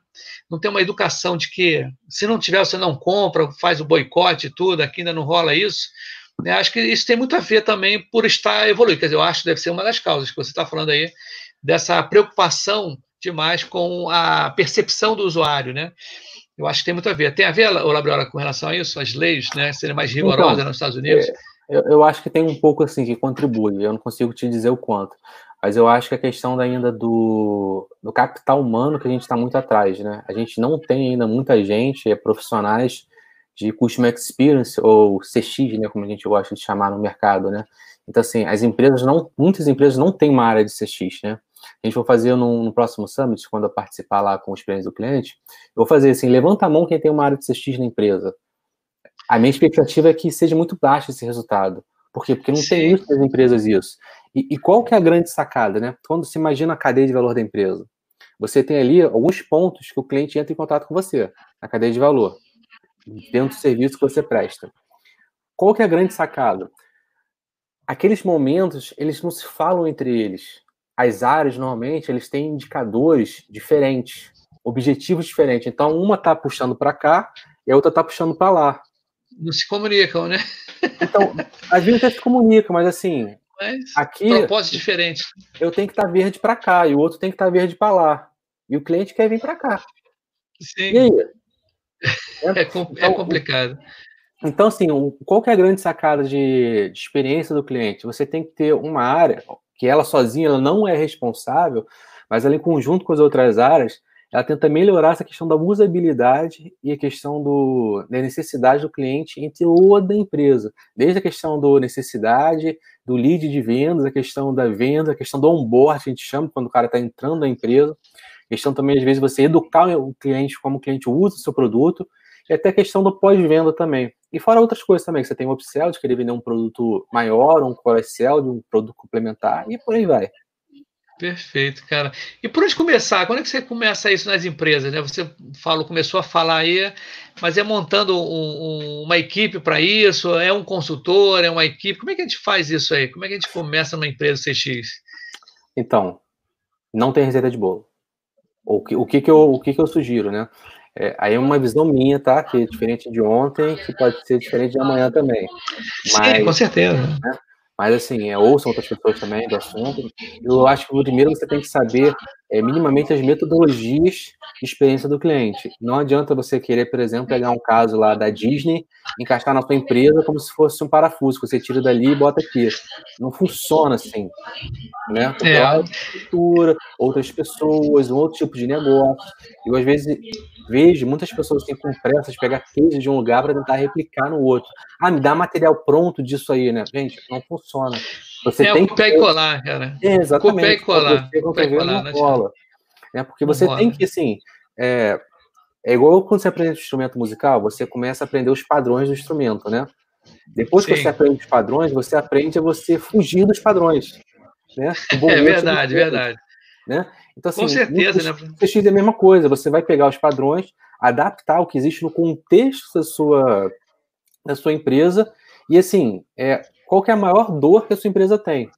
Não tem uma educação de que se não tiver, você não compra, faz o boicote e tudo, aqui ainda não rola isso. Né? Acho que isso tem muito a ver também por estar evoluindo. Quer dizer, eu acho que deve ser uma das causas que você está falando aí, dessa preocupação demais com a percepção do usuário, né? Eu acho que tem muito a ver. Tem a ver, Labriola, com relação a isso, as leis, né, serem mais rigorosas então, nos Estados Unidos? É, eu, eu, acho que tem um pouco assim que contribui, eu não consigo te dizer o quanto, mas eu acho que a questão ainda do, do capital humano que a gente está muito atrás, né? A gente não tem ainda muita gente, é, profissionais de Customer Experience, ou CX, né, como a gente gosta de chamar no mercado, né? Então, assim, as empresas não, muitas empresas não têm uma área de CX, né? A gente vai fazer no, no, próximo Summit, quando eu participar lá com os experiência do cliente, eu vou fazer assim, levanta a mão quem tem uma área de CX na empresa. A minha expectativa é que seja muito baixo esse resultado. Por quê? Porque não Sim. tem muitas empresas isso. E, e, qual que é a grande sacada, né? Quando você imagina a cadeia de valor da empresa, você tem ali alguns pontos que o cliente entra em contato com você, na cadeia de valor, dentro do serviço que você presta. Qual que é a grande sacada? Aqueles momentos, eles não se falam entre eles. As áreas, normalmente, eles têm indicadores diferentes, objetivos diferentes. Então, uma está puxando para cá e a outra está puxando para lá não se comunicam, né? Então, às vezes até se comunica, mas assim, mas, aqui propósito diferente. Eu tenho que estar tá verde para cá e o outro tem que estar tá verde para lá. E o cliente quer vir para cá. Sim. E aí? É, é, então, é complicado. Então, assim, qual que é a grande sacada de, de, experiência do cliente? Você tem que ter uma área que ela sozinha ela não é responsável, mas ela em conjunto com as outras áreas, ela tenta melhorar essa questão da usabilidade e a questão do, da necessidade do cliente em toda a empresa. Desde a questão da necessidade, do lead de vendas, a questão da venda, a questão do onboard, a gente chama quando o cara está entrando na empresa. A questão também, às vezes, você educar o cliente, como o cliente usa o seu produto, e até a questão do pós-venda também. E fora outras coisas também, que você tem um upsell de querer vender um produto maior, um cross-sell de um produto complementar, e por aí vai. Perfeito, cara. E por onde começar? Quando é que você começa isso nas empresas? Né? Você falou, começou a falar aí, mas é montando um, um, uma equipe para isso? É um consultor? É uma equipe? Como é que a gente faz isso aí? Como é que a gente começa numa empresa CX? Então, não tem receita de bolo. O que, o que, que, eu, o que, que eu sugiro, né? É, aí é uma visão minha, tá? Que é diferente de ontem, que pode ser diferente de amanhã também. Mas, Sim, com certeza. Né? Mas, assim, é, ouçam outras pessoas também do assunto. Eu acho que, primeiro, você tem que saber é, minimamente as metodologias experiência do cliente. Não adianta você querer, por exemplo, pegar um caso lá da Disney, encaixar na sua empresa como se fosse um parafuso, que você tira dali e bota aqui. Não funciona assim. Né? Porque é. lá cultura, outras pessoas, um outro tipo de negócio. Eu, às vezes, vejo muitas pessoas assim, com pressa de pegar case de um lugar para tentar replicar no outro. Ah, me dá material pronto disso aí, né? Gente, não funciona. Você é tem copiar que... e colar, cara. É, exatamente. Copiar e colar. Você copiar e colar, não cola. É, porque você não tem que, assim, é, é igual quando você aprende um instrumento musical, você começa a aprender os padrões do instrumento, né? Depois Sim. que você aprende os padrões, você aprende a você fugir dos padrões. Né? É verdade, verdade. Né? Então, assim, Com certeza, né? CX é a mesma coisa, você vai pegar os padrões, adaptar o que existe no contexto da sua, da sua empresa, e assim, é, qual que é a maior dor que a sua empresa tem?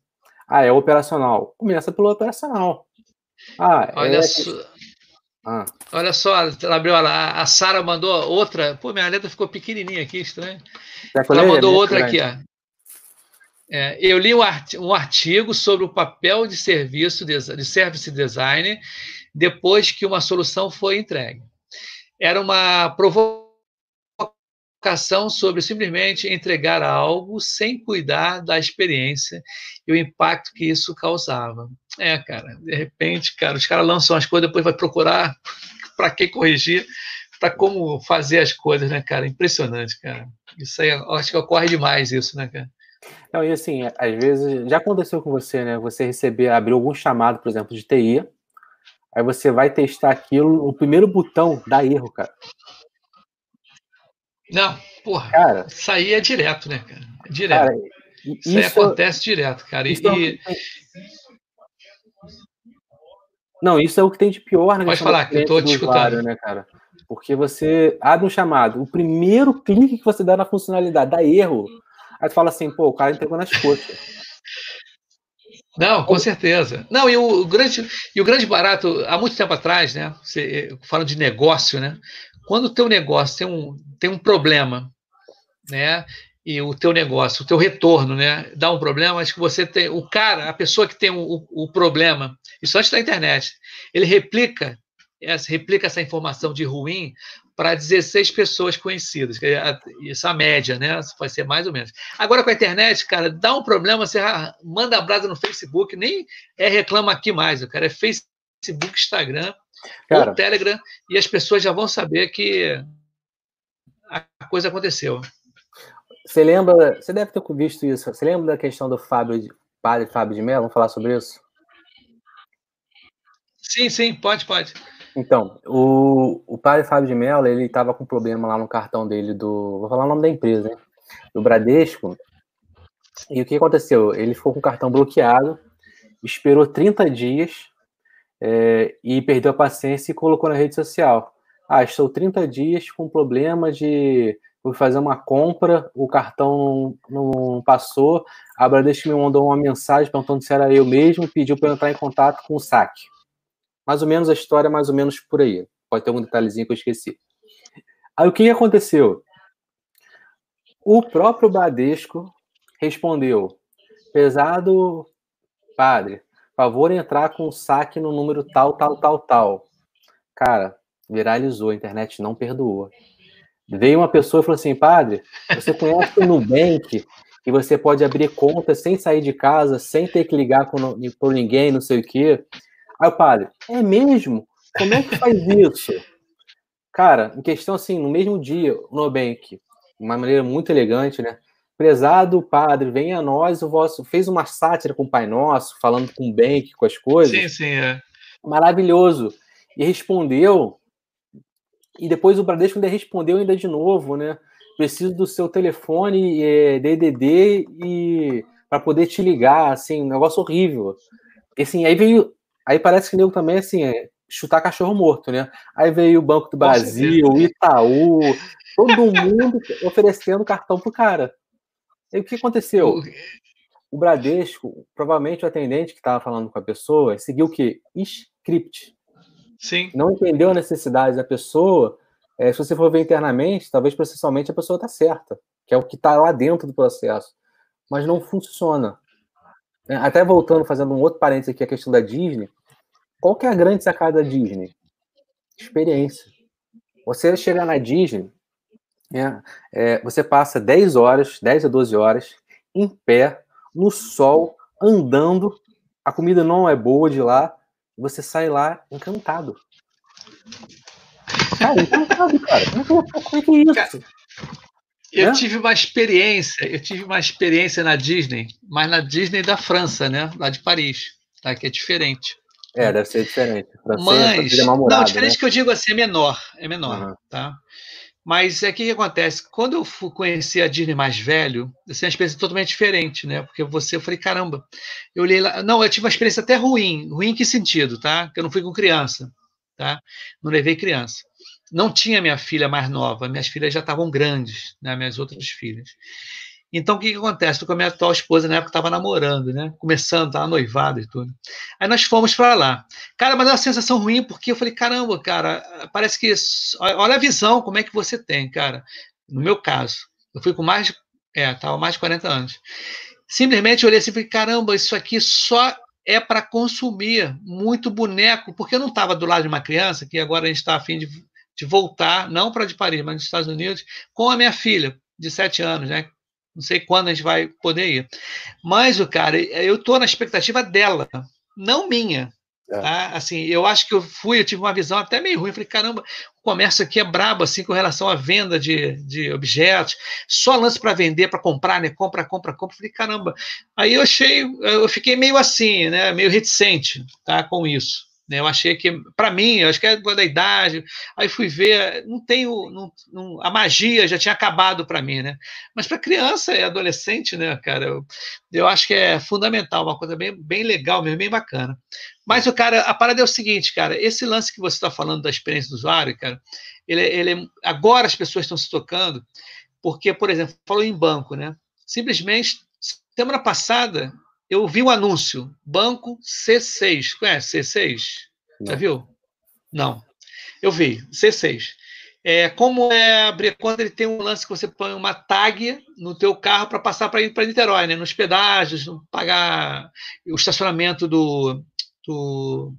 Ah, é operacional. Começa pelo operacional. Ah, Olha é... só. Ah. Olha só, a Sara mandou outra. Pô, minha letra ficou pequenininha aqui, estranho. Ela mandou outra aqui, ó. É, eu li um artigo sobre o papel de serviço de service design depois que uma solução foi entregue. Era uma provocação sobre simplesmente entregar algo sem cuidar da experiência e o impacto que isso causava. É, cara, de repente, cara, os caras lançam as coisas, depois vai procurar para que corrigir, para como fazer as coisas, né, cara? Impressionante, cara. Isso aí, acho que ocorre demais isso, né, cara? Não, e assim, às vezes, já aconteceu com você, né? Você receber, abrir algum chamado, por exemplo, de TI, aí você vai testar aquilo, o primeiro botão dá erro, cara. Não, porra, cara, isso aí é direto, né, cara? É direto. Cara, isso, isso aí acontece direto, cara. E, e... Não, isso é o que tem de pior na Pode falar, que eu tô te usuário, né, cara? Porque você abre um chamado, o primeiro clique que você dá na funcionalidade dá erro, aí tu fala assim, pô, o cara entregou nas coxas. Não, com certeza. Não, e o, grande, e o grande barato, há muito tempo atrás, né? Você fala de negócio, né? Quando o teu negócio tem um, tem um problema, né? E o teu negócio, o teu retorno, né? Dá um problema, acho que você tem. O cara, a pessoa que tem o, o problema, isso antes da internet, ele replica essa, replica essa informação de ruim para 16 pessoas conhecidas. Essa média, né? Vai ser mais ou menos. Agora com a internet, cara, dá um problema, você manda a brasa no Facebook, nem é reclama aqui mais, cara. É Facebook, Instagram, cara, Telegram, e as pessoas já vão saber que a coisa aconteceu. Você lembra, você deve ter visto isso. Você lembra da questão do Fábio, padre Fábio de Mello? Vamos falar sobre isso? Sim, sim, pode, pode. Então, o, o padre Fábio de Mello, ele estava com problema lá no cartão dele do. Vou falar o nome da empresa, né? Do Bradesco. E o que aconteceu? Ele ficou com o cartão bloqueado, esperou 30 dias é, e perdeu a paciência e colocou na rede social. Ah, estou 30 dias com problema de fui fazer uma compra, o cartão não, não passou, a Bradesco me mandou uma mensagem perguntando se era eu mesmo, pediu para entrar em contato com o saque. Mais ou menos a história, mais ou menos por aí. Pode ter algum detalhezinho que eu esqueci. Aí o que aconteceu? O próprio Bradesco respondeu: pesado padre, favor entrar com o saque no número tal, tal, tal, tal. Cara, viralizou, a internet não perdoou. Veio uma pessoa e falou assim: padre, você conhece o Nubank, que você pode abrir conta sem sair de casa, sem ter que ligar por ninguém, não sei o quê. Aí o padre, é mesmo? Como é que faz isso? Cara, em questão assim, no mesmo dia, o Nubank, de uma maneira muito elegante, né? Prezado padre, venha a nós, o vosso. Fez uma sátira com o Pai Nosso, falando com o Bank, com as coisas. Sim, sim, é. Maravilhoso. E respondeu. E depois o Bradesco ainda respondeu ainda de novo, né? Preciso do seu telefone é, DDD e para poder te ligar, assim, um negócio horrível. E, assim, aí veio Aí parece que nego também, assim, é chutar cachorro morto, né? Aí veio o Banco do Brasil, o Itaú, todo mundo oferecendo cartão pro cara. E o que aconteceu? O Bradesco, provavelmente o atendente que estava falando com a pessoa, seguiu o quê? Script. Sim. Não entendeu a necessidade da pessoa. É, se você for ver internamente, talvez processualmente a pessoa está certa, que é o que está lá dentro do processo. Mas não funciona. É, até voltando, fazendo um outro parênteses aqui, a questão da Disney. Qual que é a grande sacada da Disney? Experiência. Você chegar na Disney, é, é, você passa 10 horas, 10 a 12 horas, em pé, no sol, andando, a comida não é boa de lá, você sai lá encantado. Cara, encantado, cara. Como é que é isso? Eu né? tive uma experiência, eu tive uma experiência na Disney, mas na Disney da França, né? Lá de Paris, tá? Que é diferente. É, deve ser diferente. mas, é não, diferente né? que eu digo assim, é menor, é menor, uhum. tá? Mas é o que, que acontece? Quando eu fui conhecer a Disney mais velho, assim, uma experiência totalmente diferente, né? Porque você, eu falei, caramba, eu olhei lá. Não, eu tive uma experiência até ruim. Ruim em que sentido, tá? Que eu não fui com criança, tá? Não levei criança não tinha minha filha mais nova, minhas filhas já estavam grandes, né, minhas outras filhas. Então, o que, que acontece? Estou com a minha atual esposa, na época estava namorando, né? Começando, estava noivado e tudo. Aí nós fomos para lá. Cara, mas é uma sensação ruim, porque eu falei, caramba, cara, parece que. Olha a visão, como é que você tem, cara. No meu caso, eu fui com mais de. É, estava mais de 40 anos. Simplesmente olhei assim e falei, caramba, isso aqui só é para consumir muito boneco, porque eu não estava do lado de uma criança, que agora a gente está afim de de voltar, não para de Paris, mas nos Estados Unidos, com a minha filha, de sete anos, né? Não sei quando a gente vai poder ir. Mas o cara, eu estou na expectativa dela, não minha. É. Tá? Assim, eu acho que eu fui, eu tive uma visão até meio ruim. Falei, caramba, o comércio aqui é brabo assim com relação à venda de, de objetos, só lance para vender, para comprar, né? Compra, compra, compra. Falei, caramba. Aí eu achei, eu fiquei meio assim, né? Meio reticente, tá? Com isso. Né? Eu achei que, para mim, eu acho que é da idade. Aí fui ver, não tenho, não, não, a magia já tinha acabado para mim, né? Mas para criança e adolescente, né, cara, eu, eu acho que é fundamental, uma coisa bem, bem legal mesmo, bem bacana. Mas o cara, a parada é o seguinte, cara, esse lance que você está falando da experiência do usuário, cara, ele, ele agora as pessoas estão se tocando, porque, por exemplo, falou em banco, né? Simplesmente semana passada eu vi um anúncio, Banco C6. Conhece C6? Não. Já viu? Não. Eu vi, C6. É, como é abrir conta, ele tem um lance que você põe uma tag no teu carro para passar para ir para Niterói, né? Nos pedágios, pagar o estacionamento do, do,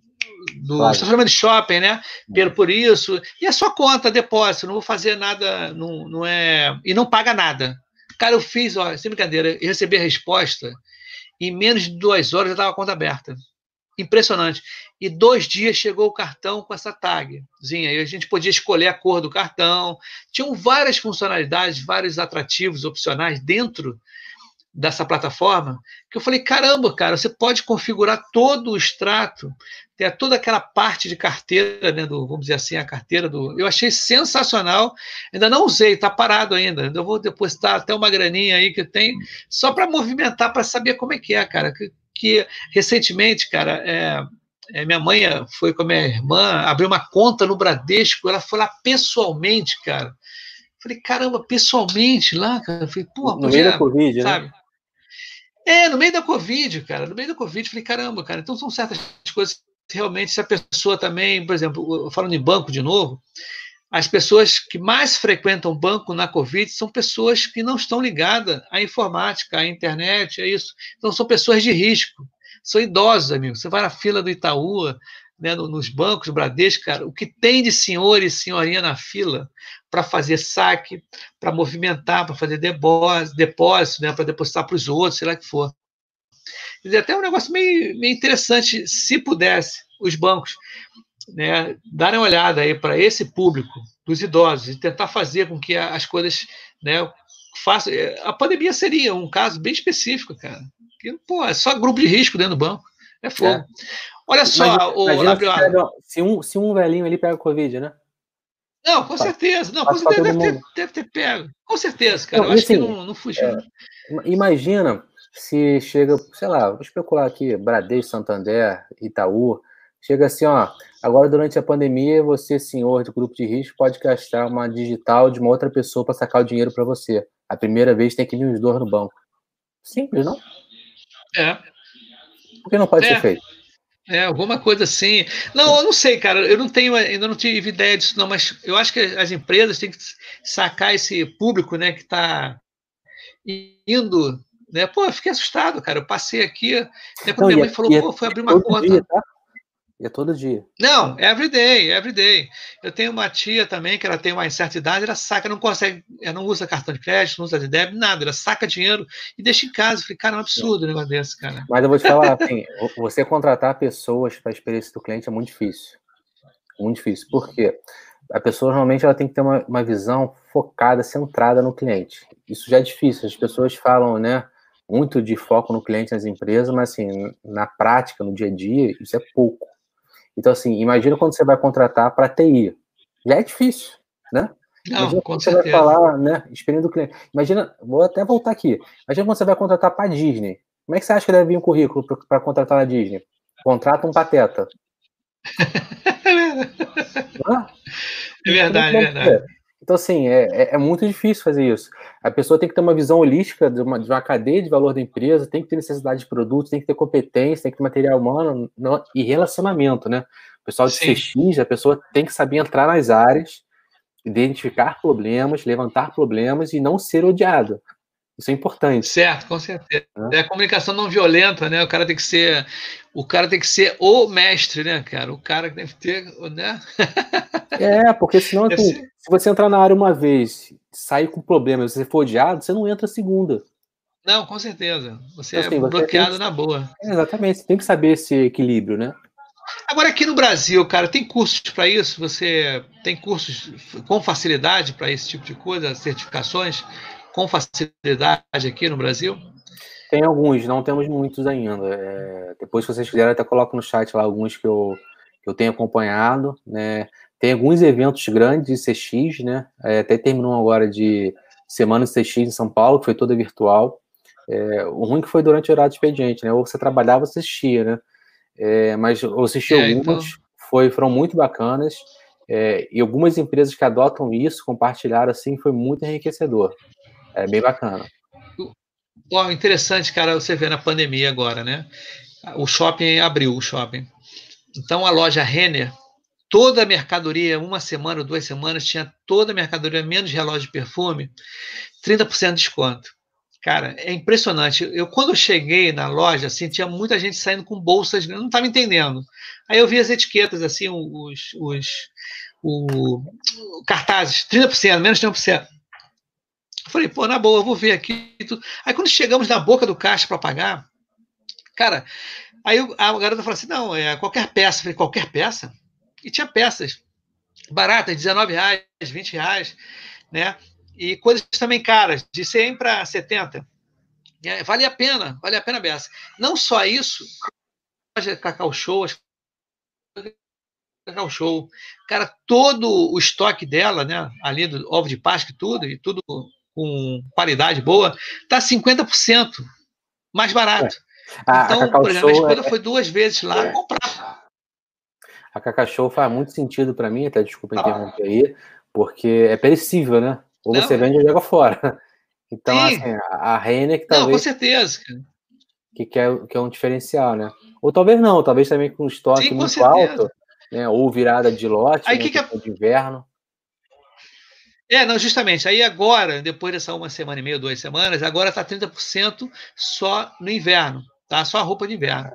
do claro. estacionamento de shopping, né? Pelo por isso. E é só conta, depósito, não vou fazer nada, não, não é. E não paga nada. Cara, eu fiz, ó, sem brincadeira, eu recebi a resposta em menos de duas horas já estava a conta aberta. Impressionante. E dois dias chegou o cartão com essa tagzinha. E a gente podia escolher a cor do cartão. Tinham várias funcionalidades, vários atrativos opcionais dentro dessa plataforma, que eu falei, caramba, cara, você pode configurar todo o extrato, ter toda aquela parte de carteira, né, do, vamos dizer assim, a carteira do... Eu achei sensacional, ainda não usei, está parado ainda, eu vou depositar até uma graninha aí que tem, só para movimentar, para saber como é que é, cara, que, que recentemente, cara, é, é, minha mãe foi com a minha irmã, abriu uma conta no Bradesco, ela foi lá pessoalmente, cara, Falei, caramba, pessoalmente lá, cara. Falei, pô, no meio da Covid, né? sabe? Né? É, no meio da Covid, cara. No meio da Covid, falei, caramba, cara. Então são certas coisas que realmente, se a pessoa também, por exemplo, falando em banco de novo, as pessoas que mais frequentam banco na Covid são pessoas que não estão ligadas à informática, à internet, é isso. Então são pessoas de risco. São idosos, amigo. Você vai na fila do Itaú, né, nos bancos Bradesco, cara, o que tem de senhor e senhorinha na fila para fazer saque, para movimentar, para fazer depósito, né, para depositar para os outros, sei lá que for. Dizer, até um negócio meio, meio interessante, se pudesse, os bancos né, darem uma olhada aí para esse público dos idosos e tentar fazer com que as coisas né, façam. A pandemia seria um caso bem específico, cara. Que, pô, é só grupo de risco dentro do banco. É fogo. É. Olha só, imagina, o imagina se, pega, se, um, se um velhinho ali pega Covid, né? Não, com certeza. Não, com certeza deve ter, deve ter pego. Com certeza, cara. Não, eu acho assim, que não, não fugiu. É, imagina se chega, sei lá, vou especular aqui, Bradesco, Santander, Itaú, chega assim, ó, agora durante a pandemia, você, senhor de grupo de risco, pode gastar uma digital de uma outra pessoa para sacar o dinheiro para você. A primeira vez tem que vir os dois no banco. Simples, não? É. Por que não pode é. ser feito? É, alguma coisa assim. Não, eu não sei, cara. Eu não tenho, ainda não tive ideia disso, não, mas eu acho que as empresas têm que sacar esse público, né, que está indo. Né? Pô, eu fiquei assustado, cara. Eu passei aqui, né, quando não, minha mãe é, falou, pô, foi abrir uma conta. Dia, tá? E é todo dia. Não, every day, every day. Eu tenho uma tia também que ela tem uma certa idade, ela saca, não consegue, ela não usa cartão de crédito, não usa de débito, nada. Ela saca dinheiro e deixa em casa. Eu falei, cara, é um absurdo o negócio desse, cara. Mas eu vou te falar, assim, você contratar pessoas para a experiência do cliente é muito difícil. Muito difícil. Por quê? A pessoa normalmente ela tem que ter uma, uma visão focada, centrada no cliente. Isso já é difícil. As pessoas falam, né? Muito de foco no cliente nas empresas, mas assim, na prática, no dia a dia, isso é pouco. Então, assim, imagina quando você vai contratar para TI. Já é difícil, né? Não, imagina quando você vai falar, né? Experiência do cliente. Imagina, vou até voltar aqui. Imagina quando você vai contratar para Disney. Como é que você acha que deve vir um currículo para contratar na Disney? Contrata um pateta. é verdade, é verdade. Então, assim, é, é, é, muito difícil fazer isso. A pessoa tem que ter uma visão holística de uma, de uma cadeia de valor da empresa, tem que ter necessidade de produtos, tem que ter competência, tem que ter material humano não, e relacionamento, né? O pessoal de Sim. CX, a pessoa tem que saber entrar nas áreas, identificar problemas, levantar problemas e não ser odiado. Isso é importante. Certo, com certeza. É. é a comunicação não violenta, né? O cara tem que ser, o cara tem que ser o mestre, né, cara? O cara que deve ter, né? É, porque senão, assim, se você entrar na área uma vez, sair com problema, se você for odiado, você não entra segunda. Não, com certeza. Você então, assim, é bloqueado você na boa. É, exatamente, você tem que saber esse equilíbrio, né? Agora, aqui no Brasil, cara, tem cursos para isso? Você tem cursos com facilidade para esse tipo de coisa, certificações com facilidade aqui no Brasil? Tem alguns, não temos muitos ainda. É, depois, se vocês quiserem, até coloco no chat lá alguns que eu, que eu tenho acompanhado. Né? Tem alguns eventos grandes de CX, né? É, até terminou agora de Semana de CX em São Paulo, que foi toda virtual. É, o ruim que foi durante o horário de expediente, né? Ou você trabalhava ou você assistia, né? É, mas eu assisti é, algumas, então... foi, foram muito bacanas. É, e algumas empresas que adotam isso, compartilharam assim, foi muito enriquecedor. É bem bacana. Oh, interessante, cara, você vê na pandemia agora, né? O shopping abriu, o shopping. Então a loja Renner, toda a mercadoria, uma semana, duas semanas, tinha toda a mercadoria, menos relógio de perfume, 30% de desconto. Cara, é impressionante. Eu, quando cheguei na loja, assim, tinha muita gente saindo com bolsas, eu não estava entendendo. Aí eu vi as etiquetas, assim, os, os, os cartazes, 30%, menos 30%. Falei, pô, na boa, eu vou ver aqui. Aí quando chegamos na boca do caixa para pagar, cara, aí a garota falou assim: não, é qualquer peça. Eu falei, qualquer peça? E tinha peças baratas, 19 reais, 20 reais, né? E coisas também caras, de 100 para 70. É, vale a pena, vale a pena a beça. Não só isso, Cacau Show, Cacau Show, cara, todo o estoque dela, né, ali do ovo de Páscoa e tudo, e tudo com qualidade boa, tá 50% mais barato. É. A, então, por exemplo, a esposa é... foi duas vezes lá é. comprar. A Cacau Show faz muito sentido para mim, até desculpa interromper aí, porque é perecível, né? Ou você não, vende ou joga fora. Então, sim. assim, a Renner que talvez. Não, com certeza. Que, que, é, que é um diferencial, né? Ou talvez não, talvez também com estoque sim, muito alto, né? Ou virada de lote, Aí, né? que que é... de inverno. É, não, justamente. Aí agora, depois dessa uma semana e meia, duas semanas, agora está 30% só no inverno, tá? Só a roupa de inverno.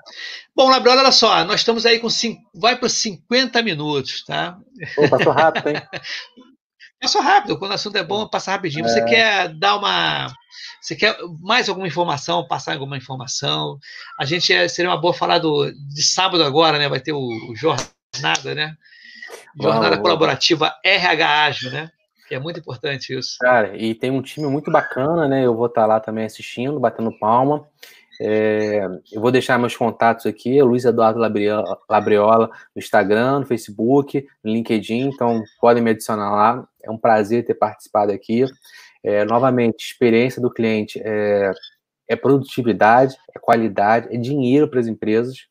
Bom, Labriola, olha só, nós estamos aí com. Cinco, vai para 50 minutos, tá? Pô, passou rápido, hein? Passou rápido, quando o assunto é bom, passa rapidinho. É. Você quer dar uma. Você quer mais alguma informação, passar alguma informação? A gente é, seria uma boa falar do, de sábado agora, né? Vai ter o, o Jornada, né? Jornada. Colaborativa RH Ágil, né? Que é muito importante isso. Cara, e tem um time muito bacana, né? Eu vou estar lá também assistindo, batendo palma. É, eu vou deixar meus contatos aqui, Luiz Eduardo Labriola, no Instagram, no Facebook, no LinkedIn, então podem me adicionar lá. É um prazer ter participado aqui. É, novamente, experiência do cliente é, é produtividade, é qualidade, é dinheiro para as empresas.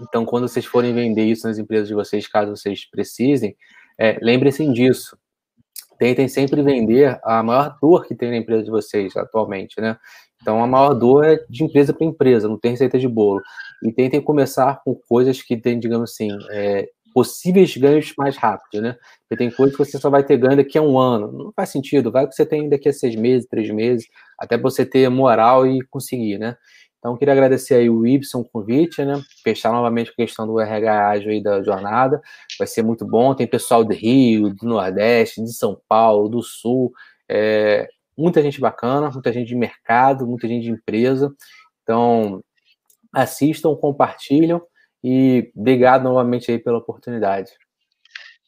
Então, quando vocês forem vender isso nas empresas de vocês, caso vocês precisem, é, lembrem-se disso. Tentem sempre vender a maior dor que tem na empresa de vocês atualmente, né? Então, a maior dor é de empresa para empresa, não tem receita de bolo. E tentem começar com coisas que têm, digamos assim, é, possíveis ganhos mais rápidos, né? Porque tem coisas que você só vai ter ganho daqui a um ano. Não faz sentido, vai que você tem daqui a seis meses, três meses, até você ter moral e conseguir, né? Então, queria agradecer aí o Ibson o convite, né? Fechar novamente a questão do RH ágil aí da jornada. Vai ser muito bom. Tem pessoal do Rio, do Nordeste, de São Paulo, do Sul. É, muita gente bacana, muita gente de mercado, muita gente de empresa. Então, assistam, compartilham e obrigado novamente aí pela oportunidade.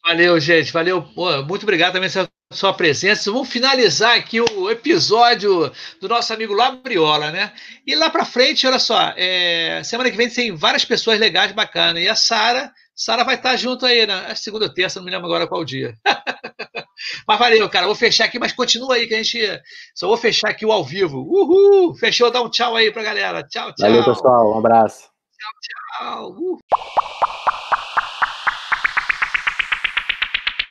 Valeu, gente. Valeu. muito obrigado também pela sua presença. Vamos finalizar aqui o episódio do nosso amigo Labriola, né? E lá para frente, olha só, é, semana que vem tem várias pessoas legais, bacanas. E a Sara, Sara vai estar junto aí, né? Segunda ou terça, não me lembro agora qual dia. mas valeu, cara. Vou fechar aqui, mas continua aí que a gente. Só vou fechar aqui o ao vivo. Uhul! Fechou, dá um tchau aí pra galera. Tchau, tchau. Valeu, pessoal. Um abraço. Tchau, tchau. Uh.